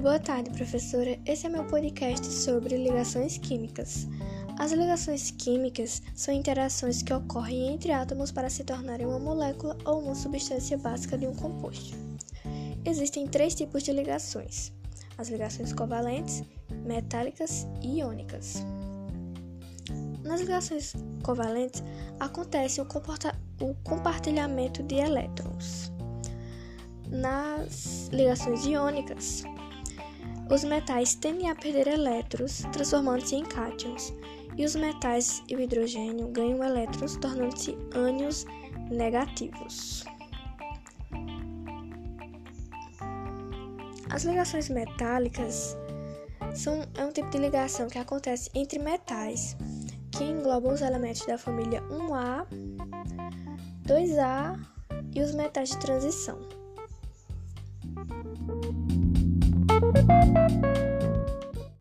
Boa tarde, professora. Esse é meu podcast sobre ligações químicas. As ligações químicas são interações que ocorrem entre átomos para se tornarem uma molécula ou uma substância básica de um composto. Existem três tipos de ligações: as ligações covalentes, metálicas e iônicas. Nas ligações covalentes acontece o, o compartilhamento de elétrons. Nas ligações iônicas, os metais tendem a perder elétrons, transformando-se em cátions, e os metais e o hidrogênio ganham elétrons, tornando-se ânions negativos. As ligações metálicas são, é um tipo de ligação que acontece entre metais que englobam os elementos da família 1A, 2A e os metais de transição. Música